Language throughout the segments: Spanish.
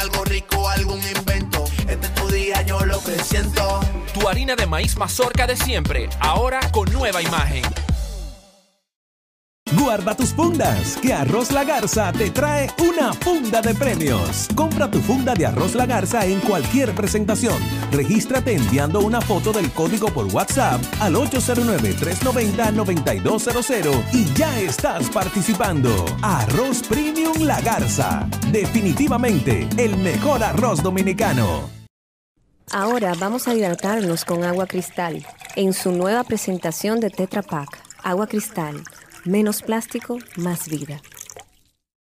Algo rico, algún invento. Este es tu día, yo lo que siento. Tu harina de maíz mazorca de siempre, ahora con nueva imagen. Guarda tus fundas, que Arroz La Garza te trae una funda de premios. Compra tu funda de Arroz La Garza en cualquier presentación. Regístrate enviando una foto del código por WhatsApp al 809-390-9200 y ya estás participando. Arroz Premium La Garza. Definitivamente el mejor arroz dominicano. Ahora vamos a hidratarnos con agua cristal en su nueva presentación de Tetra Pak. Agua cristal, menos plástico, más vida.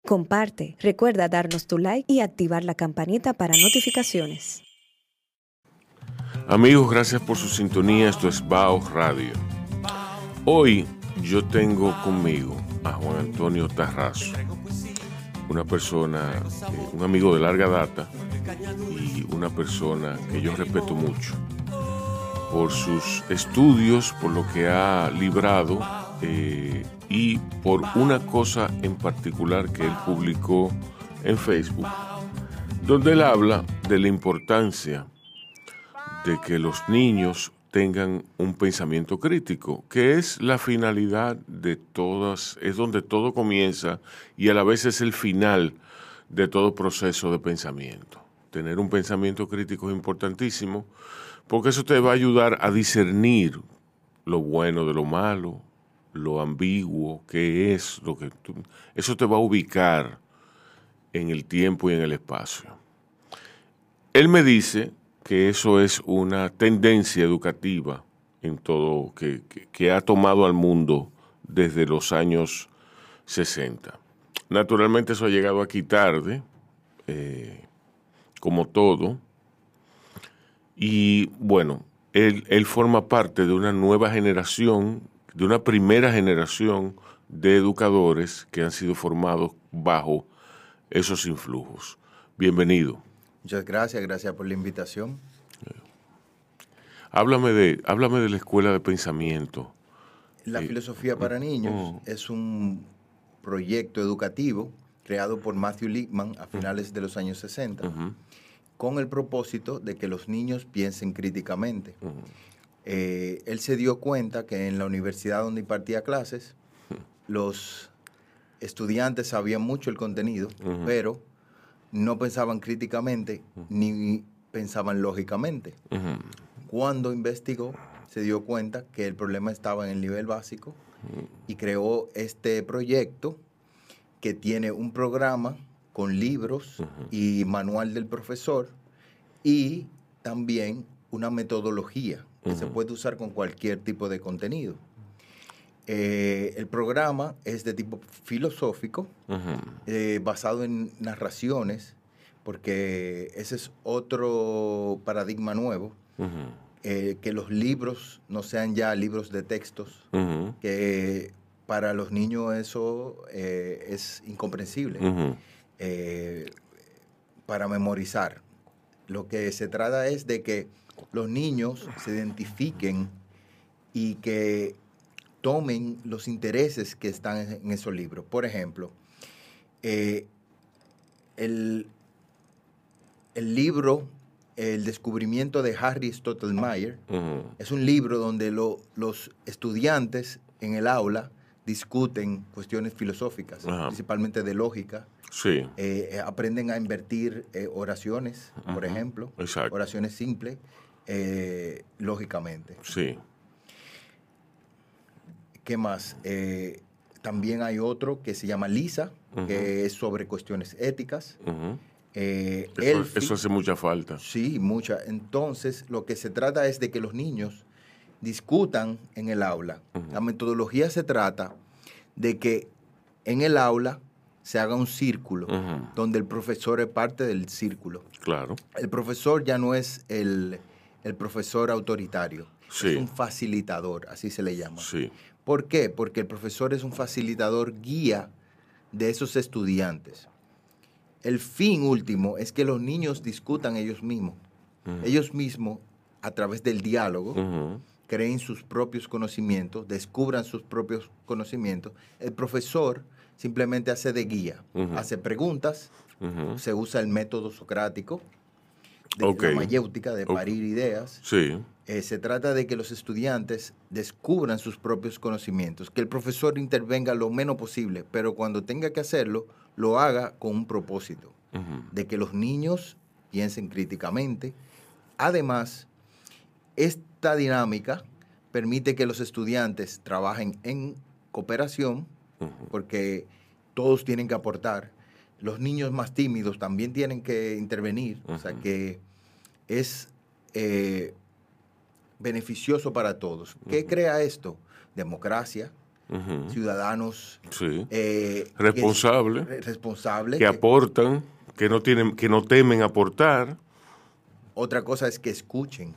Comparte, recuerda darnos tu like y activar la campanita para notificaciones. Amigos, gracias por su sintonía. Esto es Bao Radio. Hoy yo tengo conmigo a Juan Antonio Tarrazo, una persona, eh, un amigo de larga data y una persona que yo respeto mucho por sus estudios, por lo que ha librado eh, y por una cosa en particular que él publicó en Facebook, donde él habla de la importancia de que los niños tengan un pensamiento crítico, que es la finalidad de todas, es donde todo comienza y a la vez es el final de todo proceso de pensamiento. Tener un pensamiento crítico es importantísimo porque eso te va a ayudar a discernir lo bueno de lo malo, lo ambiguo que es, lo que eso te va a ubicar en el tiempo y en el espacio. Él me dice que eso es una tendencia educativa en todo, que, que- que ha tomado al mundo desde los años 60. Naturalmente eso ha llegado aquí tarde, eh, como todo, y bueno, él, él forma parte de una nueva generación, de una primera generación de educadores que han sido formados bajo esos influjos. Bienvenido. Muchas gracias, gracias por la invitación. Háblame de, háblame de la escuela de pensamiento. La Sí. filosofía para niños Mm. es un proyecto educativo creado por Matthew Lippman a finales de los años 60 Ujú, con el propósito de que los niños piensen críticamente. Eh, él se dio cuenta que en la universidad donde impartía clases, los estudiantes sabían mucho el contenido, pero no pensaban críticamente ni pensaban lógicamente. Cuando investigó, se dio cuenta que el problema estaba en el nivel básico y creó este proyecto que tiene un programa con libros y manual del profesor y también una metodología que se puede usar con cualquier tipo de contenido. Eh, el programa es de tipo filosófico, eh, basado en narraciones, porque ese es otro paradigma nuevo, eh, que los libros no sean ya libros de textos, que para los niños eso es incomprensible, para memorizar. Lo que se trata es de que los niños se identifiquen y que tomen los intereses que están en esos libros. Por ejemplo, eh, el, el libro El descubrimiento de Harry Stottlemyre ujú. es un libro donde lo- los estudiantes en el aula discuten cuestiones filosóficas, principalmente de lógica Sí. Eh, aprenden a invertir eh, oraciones, por ejemplo. exacto. Oraciones simples, eh, lógicamente. Sí. ¿Qué más? Eh, también hay otro que se llama Lisa, que es sobre cuestiones éticas. Eh, Eso, hace mucha falta. Sí, mucha. Entonces, lo que se trata es de que los niños discutan en el aula. La metodología se trata de que en el aula se haga un círculo, donde el profesor es parte del círculo. Claro. El profesor ya no es el, el profesor autoritario, Sí. es un facilitador, así se le llama. Sí. ¿Por qué? Porque el profesor es un facilitador guía de esos estudiantes. El fin último es que los niños discutan ellos mismos. Ellos mismos, a través del diálogo, creen sus propios conocimientos, descubran sus propios conocimientos. El profesor simplemente hace de guía, hace preguntas, se usa el método socrático, de Ok. la mayéutica, de parir ideas. Sí. Eh, se trata de que los estudiantes descubran sus propios conocimientos, que el profesor intervenga lo menos posible, pero cuando tenga que hacerlo, lo haga con un propósito, de que los niños piensen críticamente. Además, esta dinámica permite que los estudiantes trabajen en cooperación, porque todos tienen que aportar. Los niños más tímidos también tienen que intervenir, o sea que es eh, beneficioso para todos. ¿Qué crea esto? Democracia, ciudadanos Sí. eh, que- Responsable. re- responsables. que que- aportan, que no tienen, que no temen aportar. otra cosa es que escuchen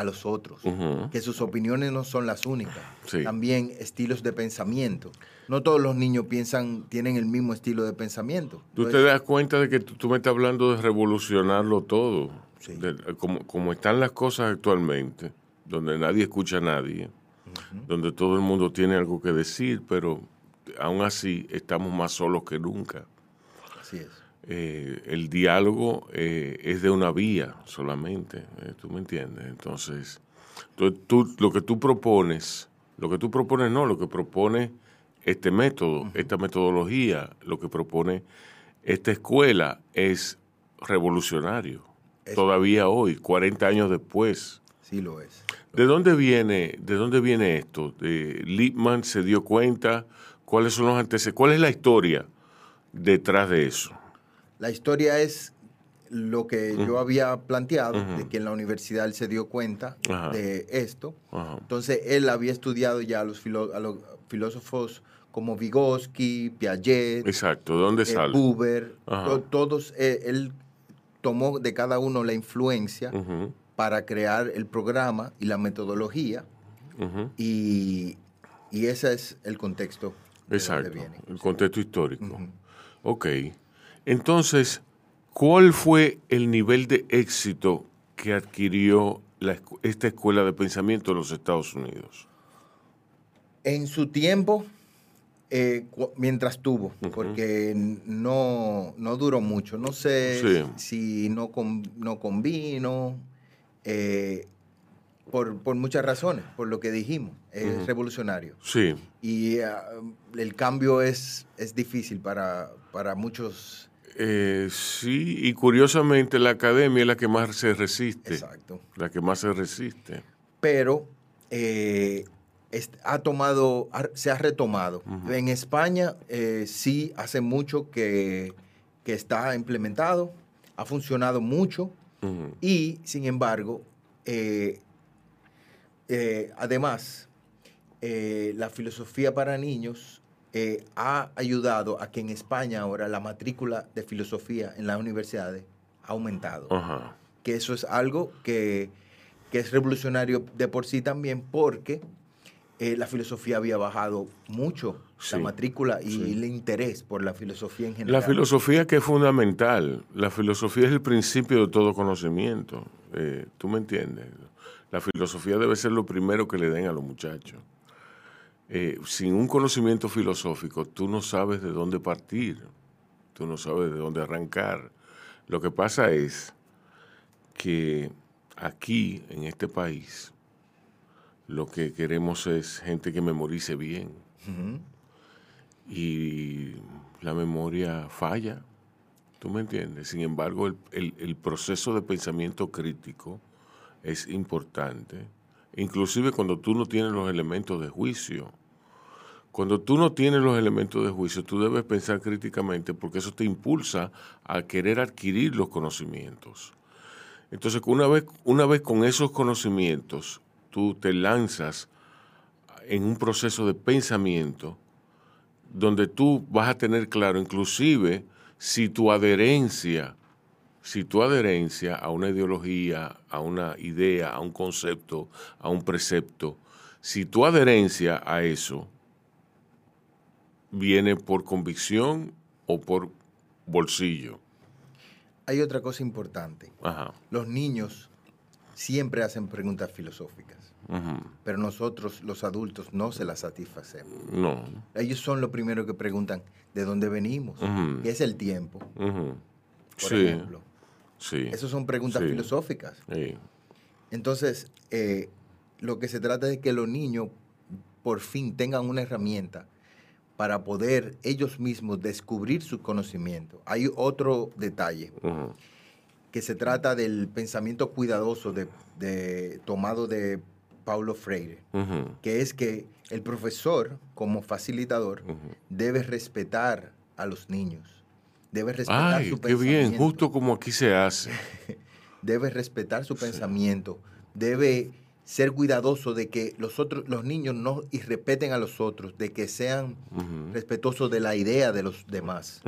a los otros, Ujú. que sus opiniones no son las únicas. Sí. También estilos de pensamiento. No todos los niños piensan, tienen el mismo estilo de pensamiento. Tú Entonces, te das cuenta de que tú, tú me estás hablando de revolucionarlo todo, Sí. De- como, como están las cosas actualmente, donde nadie escucha a nadie, donde todo el mundo tiene algo que decir, pero aún así estamos más solos que nunca. Así es. Eh, el diálogo eh, es de una vía solamente, eh, ¿tú me entiendes? Entonces, tú, tú- lo que tú propones, lo que tú propones no, lo que propone este método, esta metodología, lo que propone esta escuela es revolucionario. Es- Todavía hoy, 40 años después. Sí lo es. ¿De dónde viene, de dónde viene esto? De Lippmann se dio cuenta, ¿cuáles son los antecedentes? ¿Cuál es la historia detrás de eso? La historia es lo que yo había planteado, de que en la universidad él se dio cuenta de esto. Entonces él había estudiado ya a los, filo- a los filósofos como Vygotsky, Piaget, Exacto, ¿de dónde eh? Buber, to- todos, eh, él tomó de cada uno la influencia para crear el programa y la metodología. Y, y ese es el contexto Exacto, donde viene. el contexto histórico. Ok, entonces, ¿cuál fue el nivel de éxito que adquirió la esta escuela de pensamiento en los Estados Unidos? En su tiempo, eh, mientras tuvo, porque no, no duró mucho. No sé Sí. si no, con- no convino, eh, por, por muchas razones, por lo que dijimos, es revolucionario. Sí, Y ah, el cambio es, es difícil para, para muchos. Eh, sí, y curiosamente la academia es la que más se resiste, Exacto. la que más se resiste. Pero eh, ha tomado, ha- se ha retomado. En España eh, sí hace mucho que, que está implementado, ha funcionado mucho y sin embargo, además, la filosofía para niños eh, ha ayudado a que en España ahora la matrícula de filosofía en las universidades ha aumentado Ajá, que eso es algo que, que es revolucionario de por sí también porque eh, la filosofía había bajado mucho, Sí, la matrícula y sí. el interés por la filosofía en general. La filosofía que es fundamental, la filosofía es el principio de todo conocimiento, eh, ¿tú me entiendes? La filosofía debe ser lo primero que le den a los muchachos. Eh, sin un conocimiento filosófico, tú no sabes de dónde partir, tú no sabes de dónde arrancar. Lo que pasa es que aquí, en este país, lo que queremos es gente que memorice bien y la memoria falla. ¿Tú me entiendes? Sin embargo, el, el- el proceso de pensamiento crítico es importante, inclusive cuando tú no tienes los elementos de juicio. Cuando tú no tienes los elementos de juicio, tú debes pensar críticamente porque eso te impulsa a querer adquirir los conocimientos. Entonces, una vez, una vez con esos conocimientos, tú te lanzas en un proceso de pensamiento donde tú vas a tener claro, inclusive, si tu adherencia, si tu adherencia a una ideología, a una idea, a un concepto, a un precepto, si tu adherencia a eso viene por convicción o por bolsillo. Hay otra cosa importante. Ajá. Los niños siempre hacen preguntas filosóficas, pero nosotros, los adultos, no se las satisfacemos. No. Ellos son los primeros que preguntan de dónde venimos, qué es el tiempo, por Sí, ejemplo. sí. Esas son preguntas Sí. filosóficas. Sí. Entonces, eh, lo que se trata es que los niños por fin tengan una herramienta para poder ellos mismos descubrir su conocimiento. Hay otro detalle, que se trata del pensamiento cuidadoso de, de- tomado de Paulo Freire, que es que el profesor, como facilitador, debe respetar a los niños, debe respetar Ay, su qué bien, justo como aquí se hace. debe respetar su pensamiento, debe ser cuidadoso de que los otros, los niños no irrespeten a los otros, de que sean Ujú. respetuosos de la idea de los demás.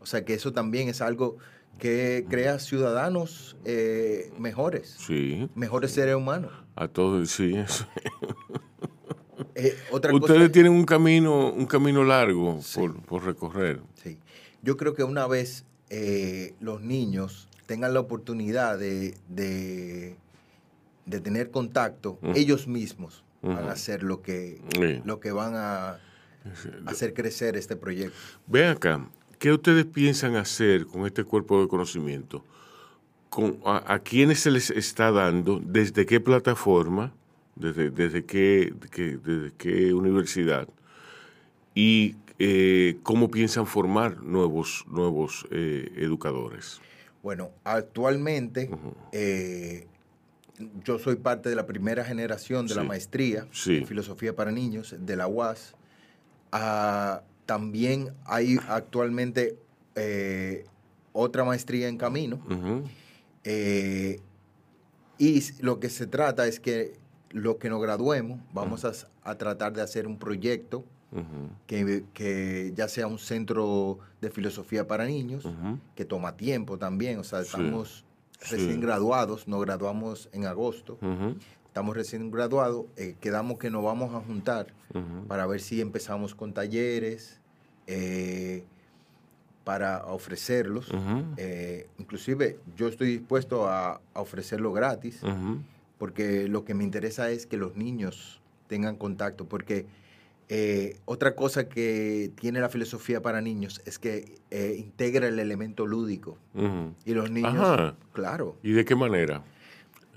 O sea que eso también es algo que crea ciudadanos eh, mejores, Sí, mejores seres humanos. a todos, sí. eso. Eh, otra Ustedes cosa, tienen un camino, un camino largo Sí. por, por recorrer. sí. yo creo que una vez eh, los niños tengan la oportunidad de, de, de tener contacto, Ujú. ellos mismos van a hacer lo que, Sí. lo que van a hacer crecer este proyecto. Ven acá, ¿qué ustedes piensan hacer con este cuerpo de conocimiento? Con, a, a quiénes se les está dando? ¿Desde qué plataforma? ¿Desde, desde, qué, desde qué universidad? ¿Y eh, cómo piensan formar nuevos, nuevos eh, educadores? Bueno, actualmente eh, yo soy parte de la primera generación de la maestría Sí. en filosofía para niños de la UAS. Ah, también hay actualmente eh, otra maestría en camino. Eh, y lo que se trata es que lo que nos graduemos, vamos a, a tratar de hacer un proyecto que, que ya sea un centro de filosofía para niños, que toma tiempo también. O sea, estamos sí. Recién graduados, nos graduamos en agosto, estamos recién graduados, eh, quedamos que nos vamos a juntar para ver si empezamos con talleres, eh, para ofrecerlos. Eh, inclusive yo estoy dispuesto a, a ofrecerlo gratis, porque lo que me interesa es que los niños tengan contacto, porque eh, otra cosa que tiene la filosofía para niños es que eh, integra el elemento lúdico. Y los niños, Ajá. claro, ¿Y de qué manera?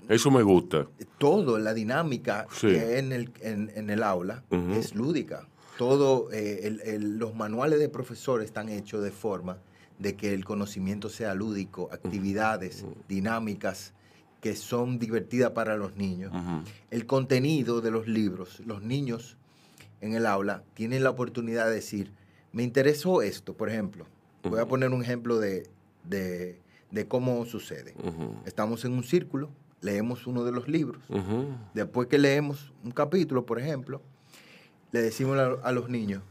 Eso me gusta. todo, la dinámica Sí. que hay en el, en, en el aula es lúdica. Todo, eh, el- el- los manuales de profesores están hechos de forma de que el conocimiento sea lúdico, actividades dinámicas que son divertidas para los niños. El contenido de los libros, los niños en el aula tienen la oportunidad de decir, me interesó esto, por ejemplo. Voy a poner un ejemplo de, de- de cómo sucede. Estamos en un círculo, leemos uno de los libros. Después que leemos un capítulo, por ejemplo, le decimos a, a los niños,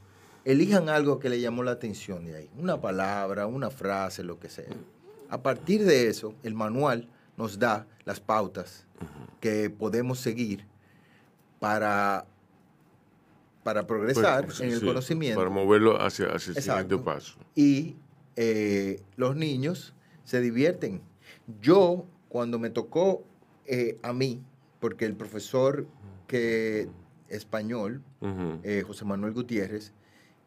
elijan algo que le llamó la atención de ahí, una palabra, una frase, lo que sea. A partir de eso, el manual nos da las pautas que podemos seguir para, para progresar Pues, en el sí, conocimiento. Para moverlo hacia, hacia el siguiente paso. y eh, los niños se divierten. Yo, cuando me tocó eh, a mí, porque el profesor que español, eh, José Manuel Gutiérrez,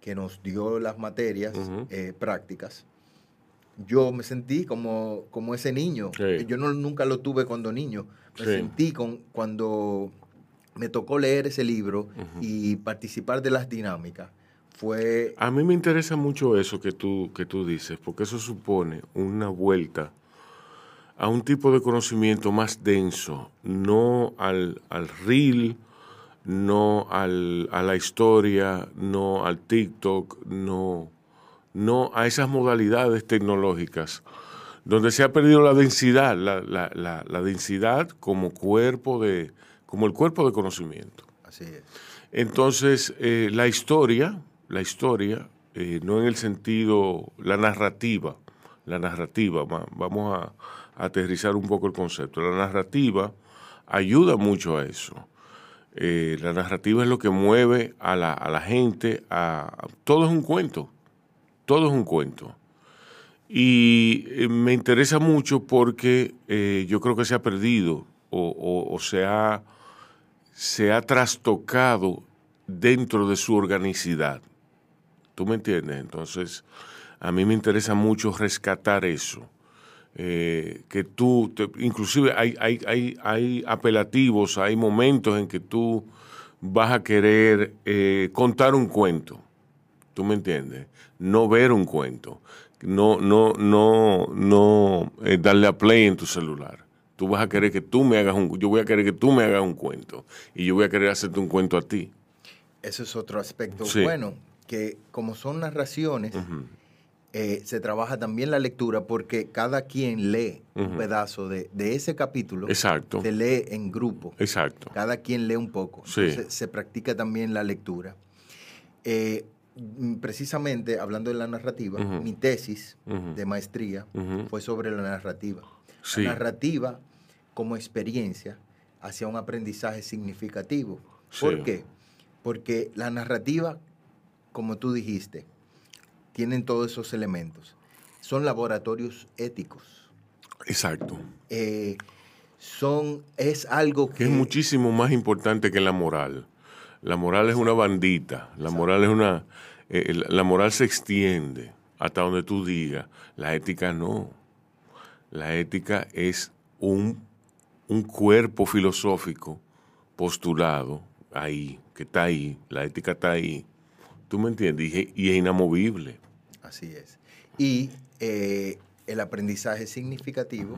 que nos dio las materias prácticas, yo me sentí como, como ese niño. Sí. Yo no, nunca lo tuve cuando niño. Me sentí con, cuando me tocó leer ese libro y participar de las dinámicas. fue... A mí me interesa mucho eso que tú, que tú dices, porque eso supone una vuelta a un tipo de conocimiento más denso, no al, al reel, no al, a la historia, no al TikTok, no, no a esas modalidades tecnológicas, donde se ha perdido la densidad, la, la, la, la densidad como cuerpo de, como el cuerpo de conocimiento. Así es. Entonces, eh, la historia, la historia, eh, no en el sentido, la narrativa, la narrativa, va- vamos a, a aterrizar un poco el concepto. La narrativa ayuda mucho a eso. Eh, la narrativa es lo que mueve a la, a la gente a... Todo es un cuento, todo es un cuento. Y eh, me interesa mucho porque eh, yo creo que se ha perdido o, o- o se, ha, se ha trastocado dentro de su organicidad. ¿Tú me entiendes? Entonces, a mí me interesa mucho rescatar eso. Eh, que tú, inclusive hay, hay, hay, hay apelativos, hay momentos en que tú vas a querer eh, contar un cuento. ¿Tú me entiendes? No ver un cuento. No, no, no, no eh, darle a play en tu celular. Tú vas a querer que tú me hagas un, yo voy a querer que tú me hagas un cuento y yo voy a querer hacerte un cuento a ti. Eso es otro aspecto Sí. bueno, que como son narraciones, eh, se trabaja también la lectura porque cada quien lee un pedazo de, de ese capítulo. Exacto. Se lee en grupo. Exacto. Cada quien lee un poco. Sí. Entonces, se practica también la lectura. Eh, mm, precisamente, hablando de la narrativa, mi tesis de maestría fue sobre la narrativa. Sí. La narrativa como experiencia hacia un aprendizaje significativo. ¿Por qué? Porque la narrativa, como tú dijiste, tienen todos esos elementos. Son laboratorios éticos. Exacto. Eh, son, es algo Que es muchísimo más importante que la moral. La moral es una bandita. La moral es una. eh, la- la moral se extiende hasta donde tú digas. La ética no. La ética es un, un cuerpo filosófico postulado ahí, que está ahí. La ética está ahí. ¿Tú me entiendes? Y, es- y es inamovible. Así es. Y eh, el aprendizaje es significativo.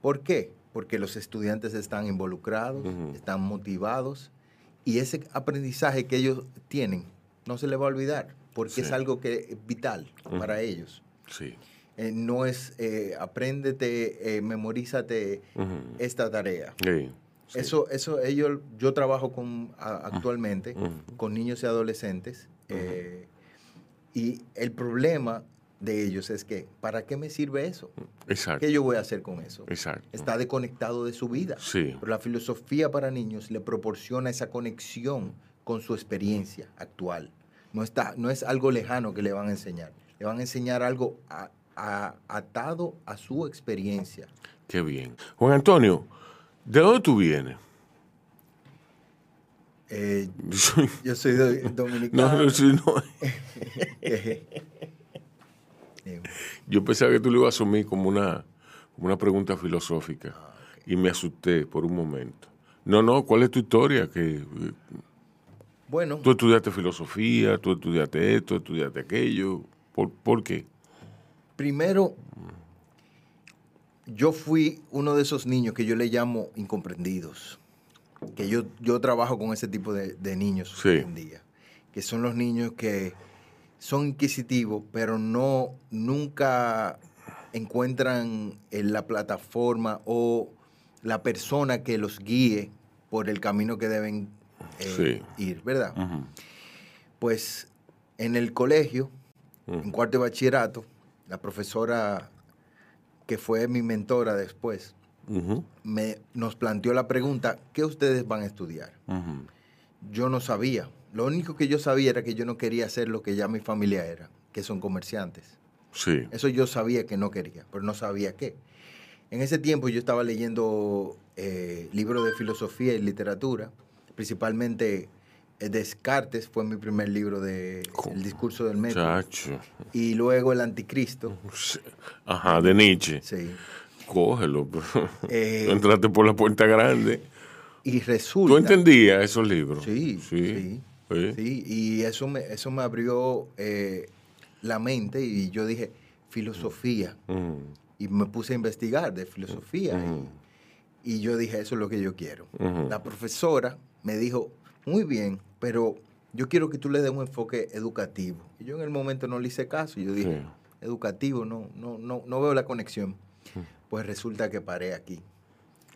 ¿Por qué? Porque los estudiantes están involucrados, están motivados y ese aprendizaje que ellos tienen no se les va a olvidar porque Sí. es algo que es vital para ellos. Sí. Eh, no es eh, apréndete, eh, memorízate esta tarea. Sí, sí. Eso, eso ellos, yo trabajo con a- actualmente con niños y adolescentes eh, y el problema de ellos es que, ¿para qué me sirve eso? Exacto. ¿Qué yo voy a hacer con eso? Exacto. Está desconectado de su vida. Sí. Pero la filosofía para niños le proporciona esa conexión con su experiencia actual. No, está, no es algo lejano que le van a enseñar. Le van a enseñar algo a- a- atado a su experiencia. Qué bien. Juan Antonio, ¿de dónde tú vienes? Eh, yo soy do- No, dominicano. no, no. Eh, Yo pensaba que tú lo ibas a asumir como una, como una pregunta filosófica Ah, y me asusté por un momento. No, no, ¿cuál es tu historia? Que bueno, tú estudiaste filosofía, tú estudiaste esto, estudiaste aquello. ¿Por, por qué? Primero, yo fui uno de esos niños que yo le llamo incomprendidos. Que yo, yo trabajo con ese tipo de, de niños Sí. hoy en día. Que son los niños que son inquisitivos, pero no nunca encuentran en la plataforma o la persona que los guíe por el camino que deben eh, ir, ¿verdad? Pues en el colegio, Ujú. en cuarto de bachillerato, la profesora que fue mi mentora después, me, nos planteó la pregunta, ¿qué ustedes van a estudiar? Yo no sabía. Lo único que yo sabía era que yo no quería hacer lo que ya mi familia era, que son comerciantes. Sí. Eso yo sabía que no quería, pero no sabía qué. En ese tiempo yo estaba leyendo eh, libros de filosofía y literatura, principalmente Descartes fue mi primer libro de ¿Cómo? El discurso del método. Chacho. Y luego El Anticristo. Ajá, de Nietzsche. Sí. Cógelo. Eh, entraste por la puerta grande. Y resulta... ¿Tú entendías esos libros? Sí, sí. ¿eh? Sí, y eso me, eso me abrió eh, la mente y yo dije, filosofía. Ujú, Y me puse a investigar de filosofía. y- ujú. Y, yo dije, eso es lo que yo quiero. Ujú. La profesora me dijo, muy bien, pero yo quiero que tú le des un enfoque educativo. Y yo en el momento no le hice caso. y Yo dije, Sí. educativo, no, no, no, no veo la conexión. Pues resulta que paré aquí.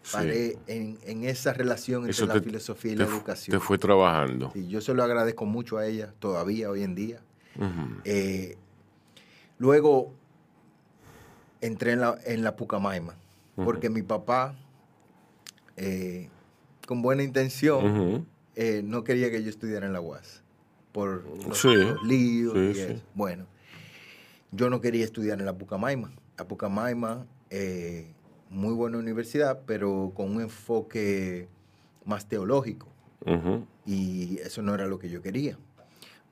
Sí. Paré en, en esa relación entre la filosofía y te la educación. Te fue trabajando. Sí, yo se lo agradezco mucho a ella todavía, hoy en día. Eh, luego entré en la, en la Pucamaima, porque mi papá, eh, con buena intención. Eh, no quería que yo estudiara en la UAS, por los, Sí, los líos sí, y sí. eso. Bueno, yo no quería estudiar en la Pucamaima. La Pucamaima, eh, muy buena universidad, pero con un enfoque más teológico y eso no era lo que yo quería.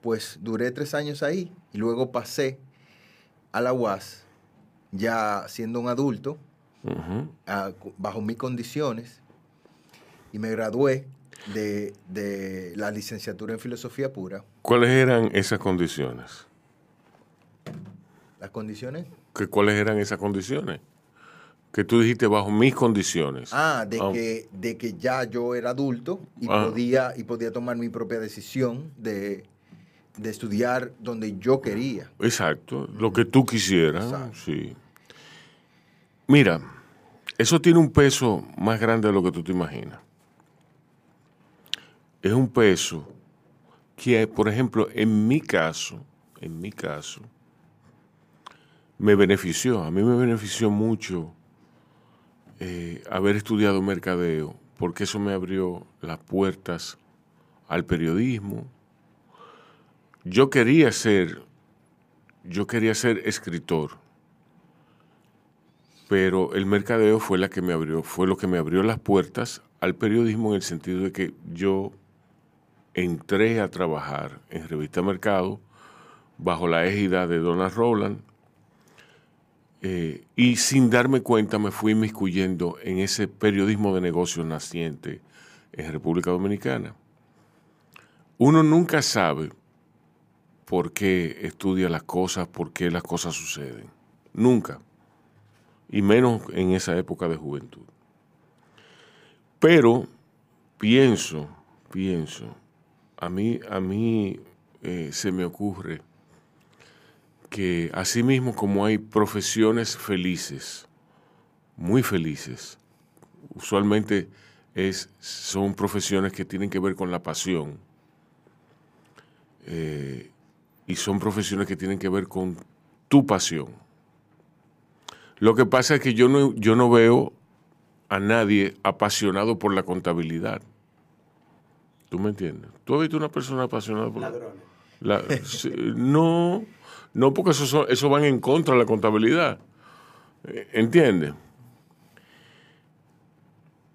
Pues duré tres años ahí y luego pasé a la UAS, ya siendo un adulto, a- bajo mis condiciones, y me gradué de, de la licenciatura en filosofía pura. ¿Cuáles eran esas condiciones? ¿Las condiciones? ¿Que ¿Cuáles eran esas condiciones? Que tú dijiste bajo mis condiciones. Ah, de, Ah. que, de que ya yo era adulto y, Ah. podía, y podía tomar mi propia decisión de, de estudiar donde yo quería. Exacto, lo que tú quisieras. Exacto. Sí. Mira, eso tiene un peso más grande de lo que tú te imaginas. Es un peso que, por ejemplo, en mi caso, en mi caso, me benefició. A mí me benefició mucho eh, haber estudiado mercadeo, porque eso me abrió las puertas al periodismo. Yo quería ser, yo quería ser escritor, pero el mercadeo fue la que me abrió, fue lo que me abrió las puertas al periodismo en el sentido de que yo entré a trabajar en Revista Mercado bajo la égida de Donald Rowland eh, y sin darme cuenta me fui inmiscuyendo en ese periodismo de negocios naciente en República Dominicana. Uno nunca sabe por qué estudia las cosas, por qué las cosas suceden. Nunca. Y menos en esa época de juventud. Pero pienso, pienso, a mí, a mí eh, se me ocurre que así mismo como hay profesiones felices, muy felices, usualmente es, son profesiones que tienen que ver con la pasión. eh, y son profesiones que tienen que ver con tu pasión. Lo que pasa es que yo no, yo no veo a nadie apasionado por la contabilidad. ¿Tú me entiendes? ¿Tú has visto una persona apasionada por Ladrones. la, no, no porque eso, son- eso van en contra de la contabilidad. Eh, ¿Entiendes?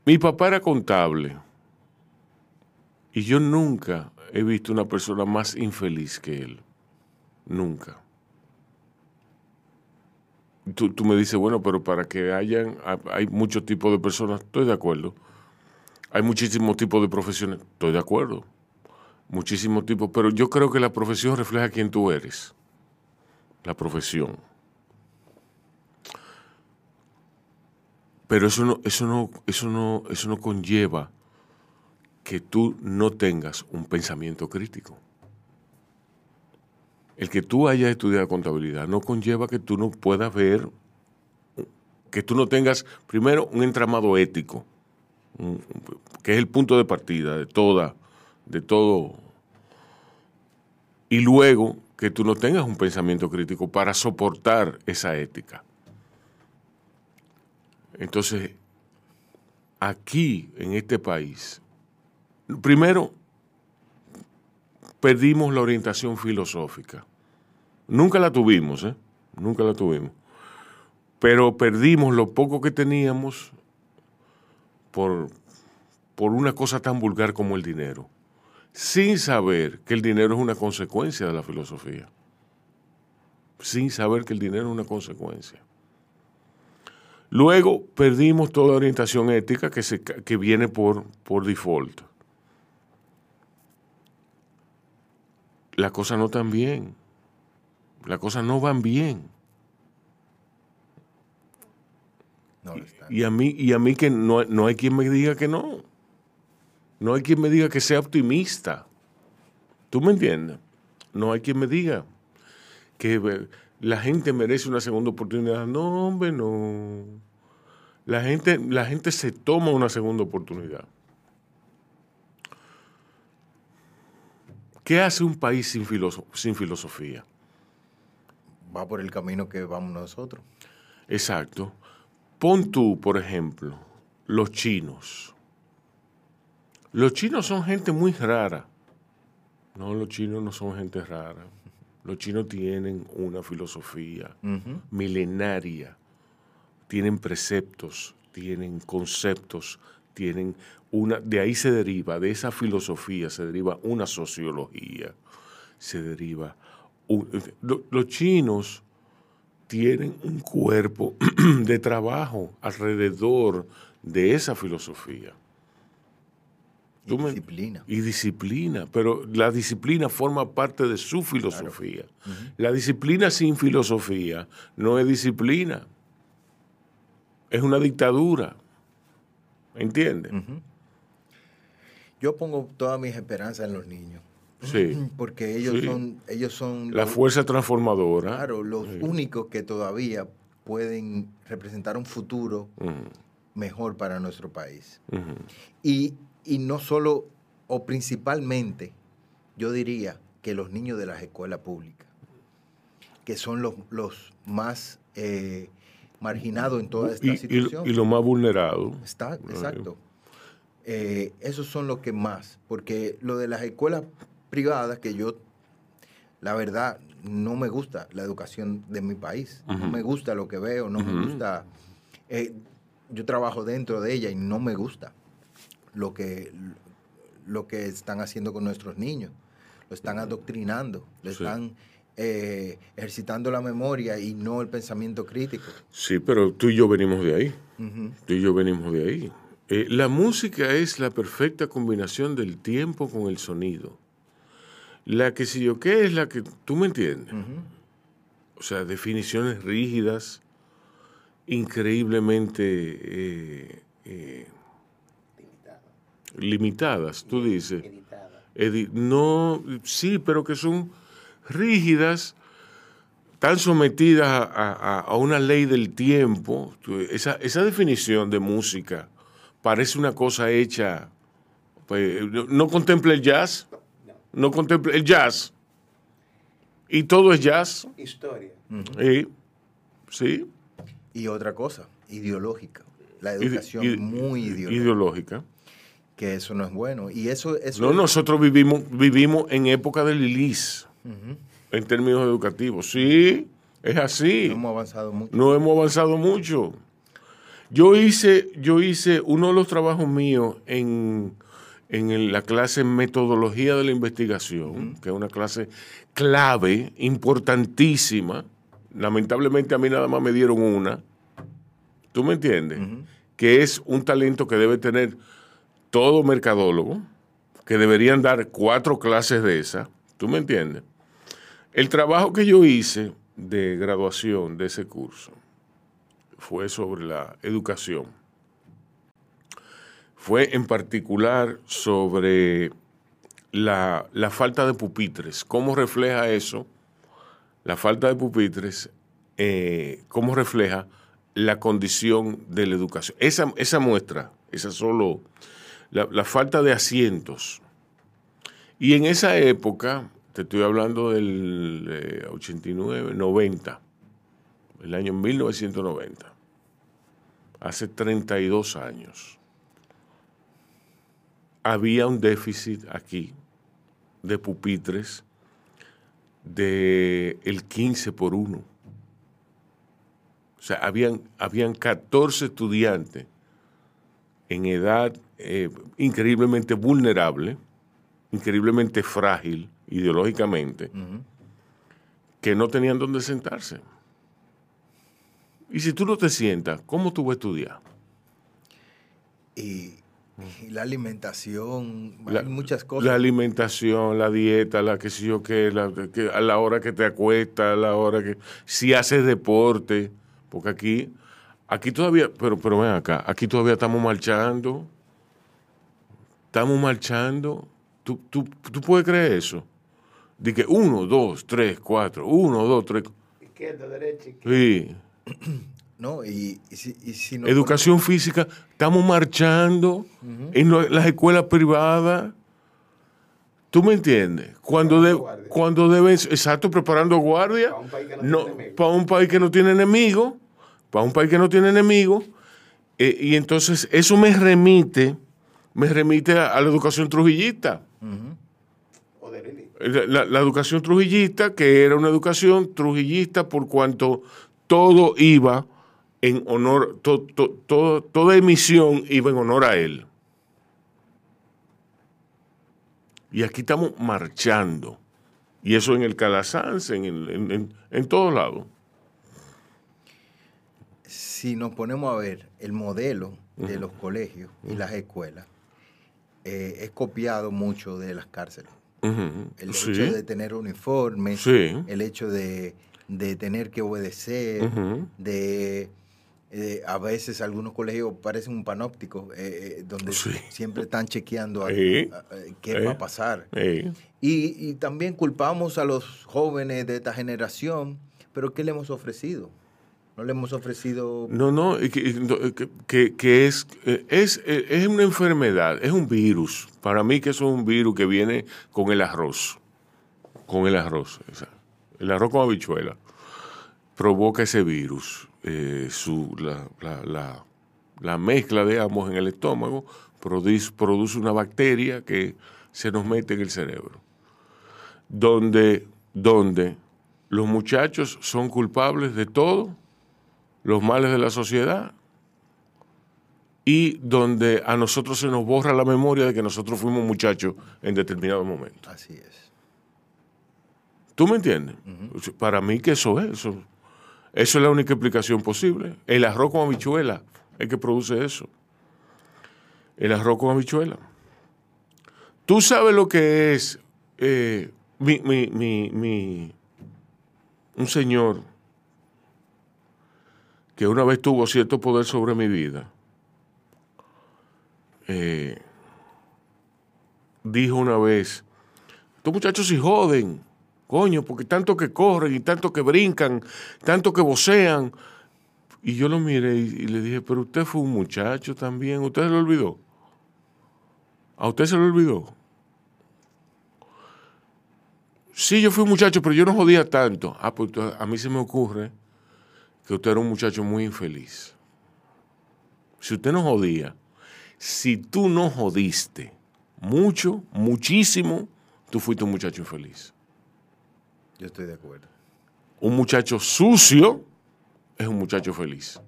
Mi papá era contable y yo nunca he visto una persona más infeliz que él. Nunca. Tú, tú me dices, bueno, pero para que hayan, ha- hay muchos tipos de personas, estoy de acuerdo. Hay muchísimos tipos de profesiones, estoy de acuerdo. Muchísimos tipos, pero yo creo que la profesión refleja quién tú eres. La profesión. Pero eso no, eso no, eso no, eso no conlleva que tú no tengas un pensamiento crítico. El que tú hayas estudiado contabilidad no conlleva que tú no puedas ver, que tú no tengas, primero, un entramado ético, que es el punto de partida de toda, de todo. Y luego que tú no tengas un pensamiento crítico para soportar esa ética. Entonces, aquí, en este país, primero, perdimos la orientación filosófica. Nunca la tuvimos, ¿eh? Nunca la tuvimos. Pero perdimos lo poco que teníamos por, por una cosa tan vulgar como el dinero, sin saber que el dinero es una consecuencia de la filosofía. Sin saber que el dinero es una consecuencia. Luego perdimos toda orientación ética que, se, que viene por, por default. las cosas no están bien. Las cosas no van bien. No lo. Y a mí, y a mí que no, no hay quien me diga que no. No hay quien me diga que sea optimista. ¿Tú me entiendes? No hay quien me diga que eh, la gente merece una segunda oportunidad. No, hombre, no. La gente, la gente se toma una segunda oportunidad. ¿Qué hace un país sin, filoso- sin filosofía? Va por el camino que vamos nosotros. Exacto. Pon tú, por ejemplo, los chinos. Los chinos son gente muy rara. No, los chinos no son gente rara. Los chinos tienen una filosofía milenaria. Tienen preceptos, tienen conceptos, tienen una. De ahí se deriva, de esa filosofía se deriva una sociología. Se deriva. un- lo- los chinos tienen un cuerpo de trabajo alrededor de esa filosofía. Y disciplina. Y disciplina, pero la disciplina forma parte de su filosofía. La disciplina sin filosofía no es disciplina, es una dictadura. ¿Entiendes? Yo pongo todas mis esperanzas en los niños. Sí. Porque ellos Sí. son, ellos son La los- fuerza transformadora. claro, los Sí. únicos que todavía pueden representar un futuro mejor para nuestro país. Y, y no solo, o principalmente, yo diría que los niños de las escuelas públicas, que son los, los más eh, marginados en toda esta Y, y- situación. y lo más vulnerado. Está, exacto. Eh, esos son los que más, porque lo de las escuelas privadas, que yo, la verdad, no me gusta la educación de mi país, no me gusta lo que veo, no me gusta, eh, yo trabajo dentro de ella y no me gusta lo que, lo que están haciendo con nuestros niños, lo están adoctrinando, lo Sí. están eh, ejercitando la memoria y no el pensamiento crítico. Sí, pero tú y yo venimos de ahí. Tú y yo venimos de ahí. Eh, la música es la perfecta combinación del tiempo con el sonido. La que si yo qué es la que tú me entiendes. O sea, definiciones rígidas, increíblemente eh, eh, limitadas, tú dices. Edi- no, sí, pero que son rígidas, tan sometidas a, a- a una ley del tiempo. Esa, esa definición de música parece una cosa hecha. pues, no, no contempla el jazz, no contempla el jazz. Y todo es jazz. Historia. Sí, sí. Y otra cosa, ideológica. La educación ide- muy ideológica. ideológica. Que eso no es bueno. Y eso, eso No, es- nosotros vivimos, vivimos en época de Lilis, en términos educativos. Sí, es así. No hemos avanzado mucho. No hemos avanzado mucho. Yo hice, yo hice uno de los trabajos míos en, en la clase Metodología de la Investigación, que es una clase clave, importantísima. Lamentablemente a mí nada más me dieron una. ¿Tú me entiendes? Que es un talento que debe tener todo mercadólogo, que deberían dar cuatro clases de esa. ¿Tú me entiendes? El trabajo que yo hice de graduación de ese curso fue sobre la educación. Fue en particular sobre la, la falta de pupitres. ¿Cómo refleja eso? La falta de pupitres, eh, ¿cómo refleja la condición de la educación? Esa, esa muestra, esa solo, la, la falta de asientos. Y en esa época, te estoy hablando del eh, 89, 90, el año 1990, hace 32 años, había un déficit aquí de pupitres de el 15 por 1. O sea, habían, habían 14 estudiantes en edad eh, increíblemente vulnerable, increíblemente frágil ideológicamente, que no tenían dónde sentarse. Y si tú no te sientas, ¿cómo tú vas a estudiar? Y Y la alimentación, La- hay muchas cosas. La alimentación, la dieta, la que sé yo qué, la, que a la hora que te acuestas, a la hora que... Si haces deporte, porque aquí, aquí todavía, pero, pero ven acá, aquí todavía estamos marchando. Estamos marchando. ¿Tú, tú, tú puedes creer eso? De que uno, dos, tres, cuatro, uno, dos, tres... Izquierda, derecha, izquierda. Sí. ¿no? Y, y si, y si no Educación física, estamos marchando en lo- las escuelas privadas. ¿Tú me entiendes? Cuando, de- cuando deben, exacto, preparando guardia. Pa' un país que no no, tiene enemigo. para un país que no tiene enemigo, para un país que no tiene enemigo. eh, y entonces eso me remite, me remite a, a la educación trujillista. O de Lili. La, la- la educación trujillista, que era una educación trujillista por cuanto todo iba en honor, to- toda emisión iba en honor a él. Y aquí estamos marchando. Y eso en el Calasanz, en, el- en, en- en todos lados. si nos ponemos a ver el modelo de los colegios y las escuelas, eh, es copiado mucho de las cárceles. El Sí. hecho de tener uniformes, Sí. el hecho de, de tener que obedecer, de eh, a veces algunos colegios parecen un panóptico, eh, eh, donde Sí. siempre están chequeando a- Sí. a- a- qué va a pasar. Y, y también culpamos a los jóvenes de esta generación, pero ¿qué le hemos ofrecido? No le hemos ofrecido... No, no, que, que- que- es, es, es una enfermedad, es un virus. Para mí que eso es un virus que viene con el arroz. Con el arroz. el arroz con habichuela. Provoca ese virus. Eh, su, la, la- la- la mezcla de ambos en el estómago produce, produce una bacteria que se nos mete en el cerebro. Donde, donde los muchachos son culpables de todo los males de la sociedad y donde a nosotros se nos borra la memoria de que nosotros fuimos muchachos en determinado momento. Así es. ¿Tú me entiendes? Para mí que eso es, eso, eso es la única explicación posible. El arroz con habichuela es que produce eso. El arroz con habichuela. Tú sabes lo que es eh, mi, mi- mi- mi- un señor que una vez tuvo cierto poder sobre mi vida. eh, dijo una vez, estos muchachos se joden, coño, porque tanto que corren y tanto que brincan, tanto que vocean. Y yo lo miré y, le dije, pero usted fue un muchacho también, ¿usted se lo olvidó? ¿A usted se lo olvidó? Sí, yo fui un muchacho, pero yo no jodía tanto. Ah, pues a mí se me ocurre que usted era un muchacho muy infeliz. Si usted no jodía, si tú no jodiste mucho, muchísimo, tú fuiste un muchacho infeliz. Yo estoy de acuerdo. Un muchacho sucio es un muchacho feliz.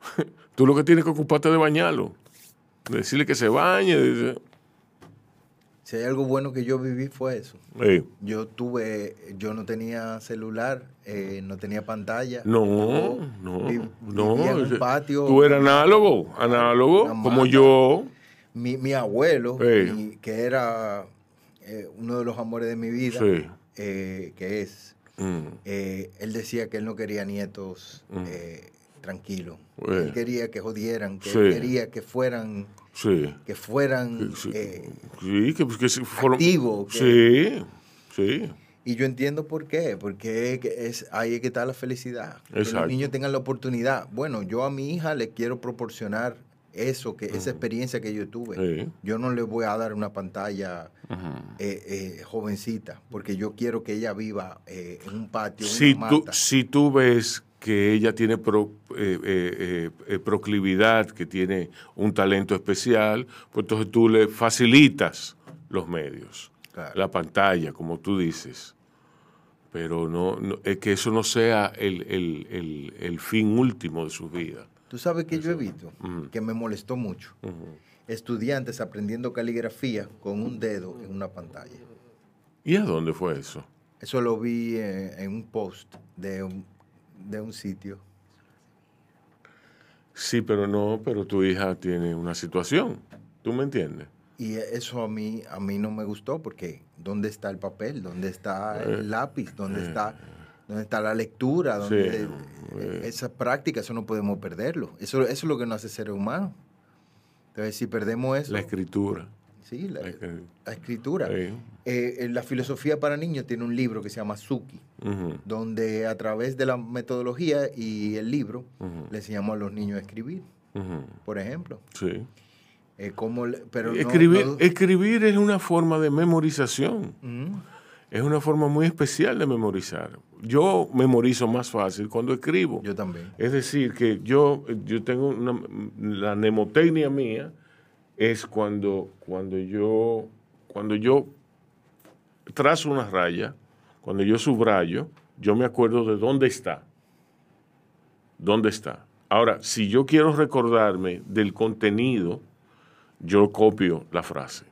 tú lo que tienes que ocuparte de bañarlo, de decirle que se bañe. de- Si hay algo bueno que yo viví fue eso. Yo tuve, yo no tenía celular, eh, no tenía pantalla. no, no, Vi- no. en un patio. Tú eras análogo, análogo, como mata. yo. Mi, mi abuelo, Sí. mi- que era eh, uno de los amores de mi vida, Sí. Eh, que es, Mm, eh, él decía que él no quería nietos Mm. eh, tranquilos. Eh. Él quería que jodieran, que Sí. él quería que fueran, sí. que fueran Sí, eh, Sí, que, que se fueron- activos. que- Sí, sí. Y yo entiendo por qué, porque es que ahí es que está la felicidad. Que Exacto. los niños tengan la oportunidad. Bueno, yo a mi hija le quiero proporcionar eso, que esa experiencia que yo tuve. Sí. Yo no le voy a dar una pantalla eh, eh, jovencita, porque yo quiero que ella viva eh, en un patio, Si una tú, mata. si tú ves que ella tiene pro- proclividad, que tiene un talento especial, pues entonces tú le facilitas los medios, Claro. la pantalla, como tú dices. Pero no, no- es que eso no sea el, el- el- el fin último de su vida. Tú sabes que yo he visto, que me molestó mucho, estudiantes aprendiendo caligrafía con un dedo en una pantalla. ¿Y a dónde fue eso? Eso lo vi eh, en un post de un, de un sitio. Sí, pero no, pero tu hija tiene una situación. ¿Tú me entiendes? Y eso a mí, a mí no me gustó porque ¿dónde está el papel? ¿Dónde está Eh, el lápiz? ¿Dónde está, dónde está la lectura? ¿Dónde, Sí, eh, esa práctica, eso no podemos perderlo. Eso, eso es lo que nos hace ser humanos. Entonces, si perdemos eso, La escritura. sí, la, la escri- la escritura. Sí. Eh, eh, la filosofía para niños tiene un libro que se llama Suki, donde a través de la metodología y el libro Ujú. le enseñamos a los niños a escribir, por ejemplo. Sí. Eh, le- pero no- escribir, no- escribir es una forma de memorización. Es una forma muy especial de memorizar. Yo memorizo más fácil cuando escribo. Yo también. Es decir, que yo, yo tengo una, la mnemotecnia mía es cuando, cuando yo cuando yo trazo una raya, cuando yo subrayo, yo me acuerdo de dónde está. ¿Dónde está? Ahora, si yo quiero recordarme del contenido, yo copio la frase.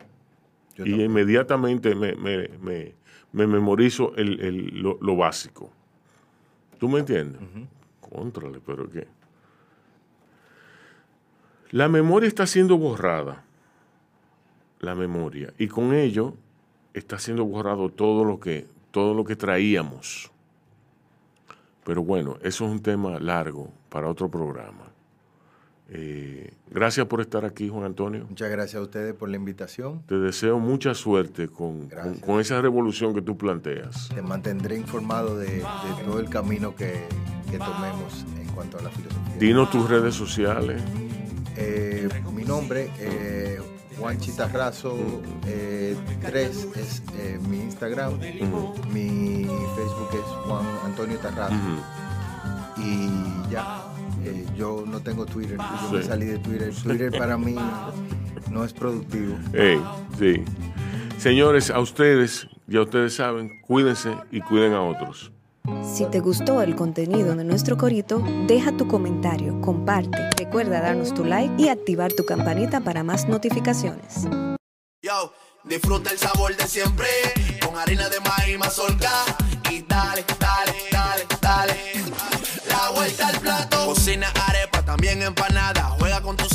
Yo y también. inmediatamente me, me- me- me memorizo el- el- lo, lo básico. ¿Tú me entiendes? Contrale, pero qué. La memoria está siendo borrada. La memoria. Y con ello está siendo borrado todo lo que, todo lo que traíamos. Pero bueno, eso es un tema largo para otro programa. Eh, gracias por estar aquí, Juan Antonio. Muchas gracias a ustedes por la invitación. Te deseo mucha suerte con, con- esa revolución que tú planteas. Te mantendré informado de, de todo el camino que, que tomemos en cuanto a la filosofía. Dinos tus redes sociales. Eh, mi nombre, eh, Juan Chitarrazo 3 es eh, mi Instagram. Mi Facebook es Juan Antonio Tarrazo. Y ya, eh, yo no tengo Twitter. Yo me salí de Twitter. Twitter para mí no es productivo. Ey, sí. Señores, a ustedes, ya ustedes saben, cuídense y cuiden a otros. Si te gustó el contenido de nuestro corito, deja tu comentario, comparte, recuerda darnos tu like y activar tu campanita para más notificaciones. Yo, disfruta el sabor de siempre con harina de maíz mazorca y dale, dale.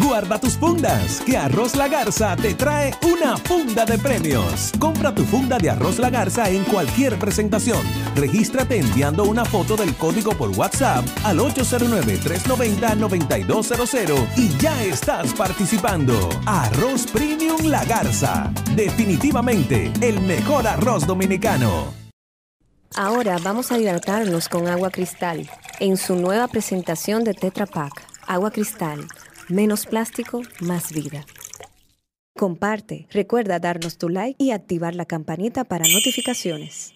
Guarda tus fundas, que Arroz La Garza te trae una funda de premios. Compra tu funda de Arroz La Garza en cualquier presentación. Regístrate enviando una foto del código por WhatsApp al 809-390-9200 y ya estás participando. Arroz Premium La Garza. Definitivamente el mejor arroz dominicano. Ahora vamos a hidratarnos con agua cristal en su nueva presentación de Tetra Pak. Agua cristal, menos plástico, más vida. Comparte, recuerda darnos tu like y activar la campanita para notificaciones.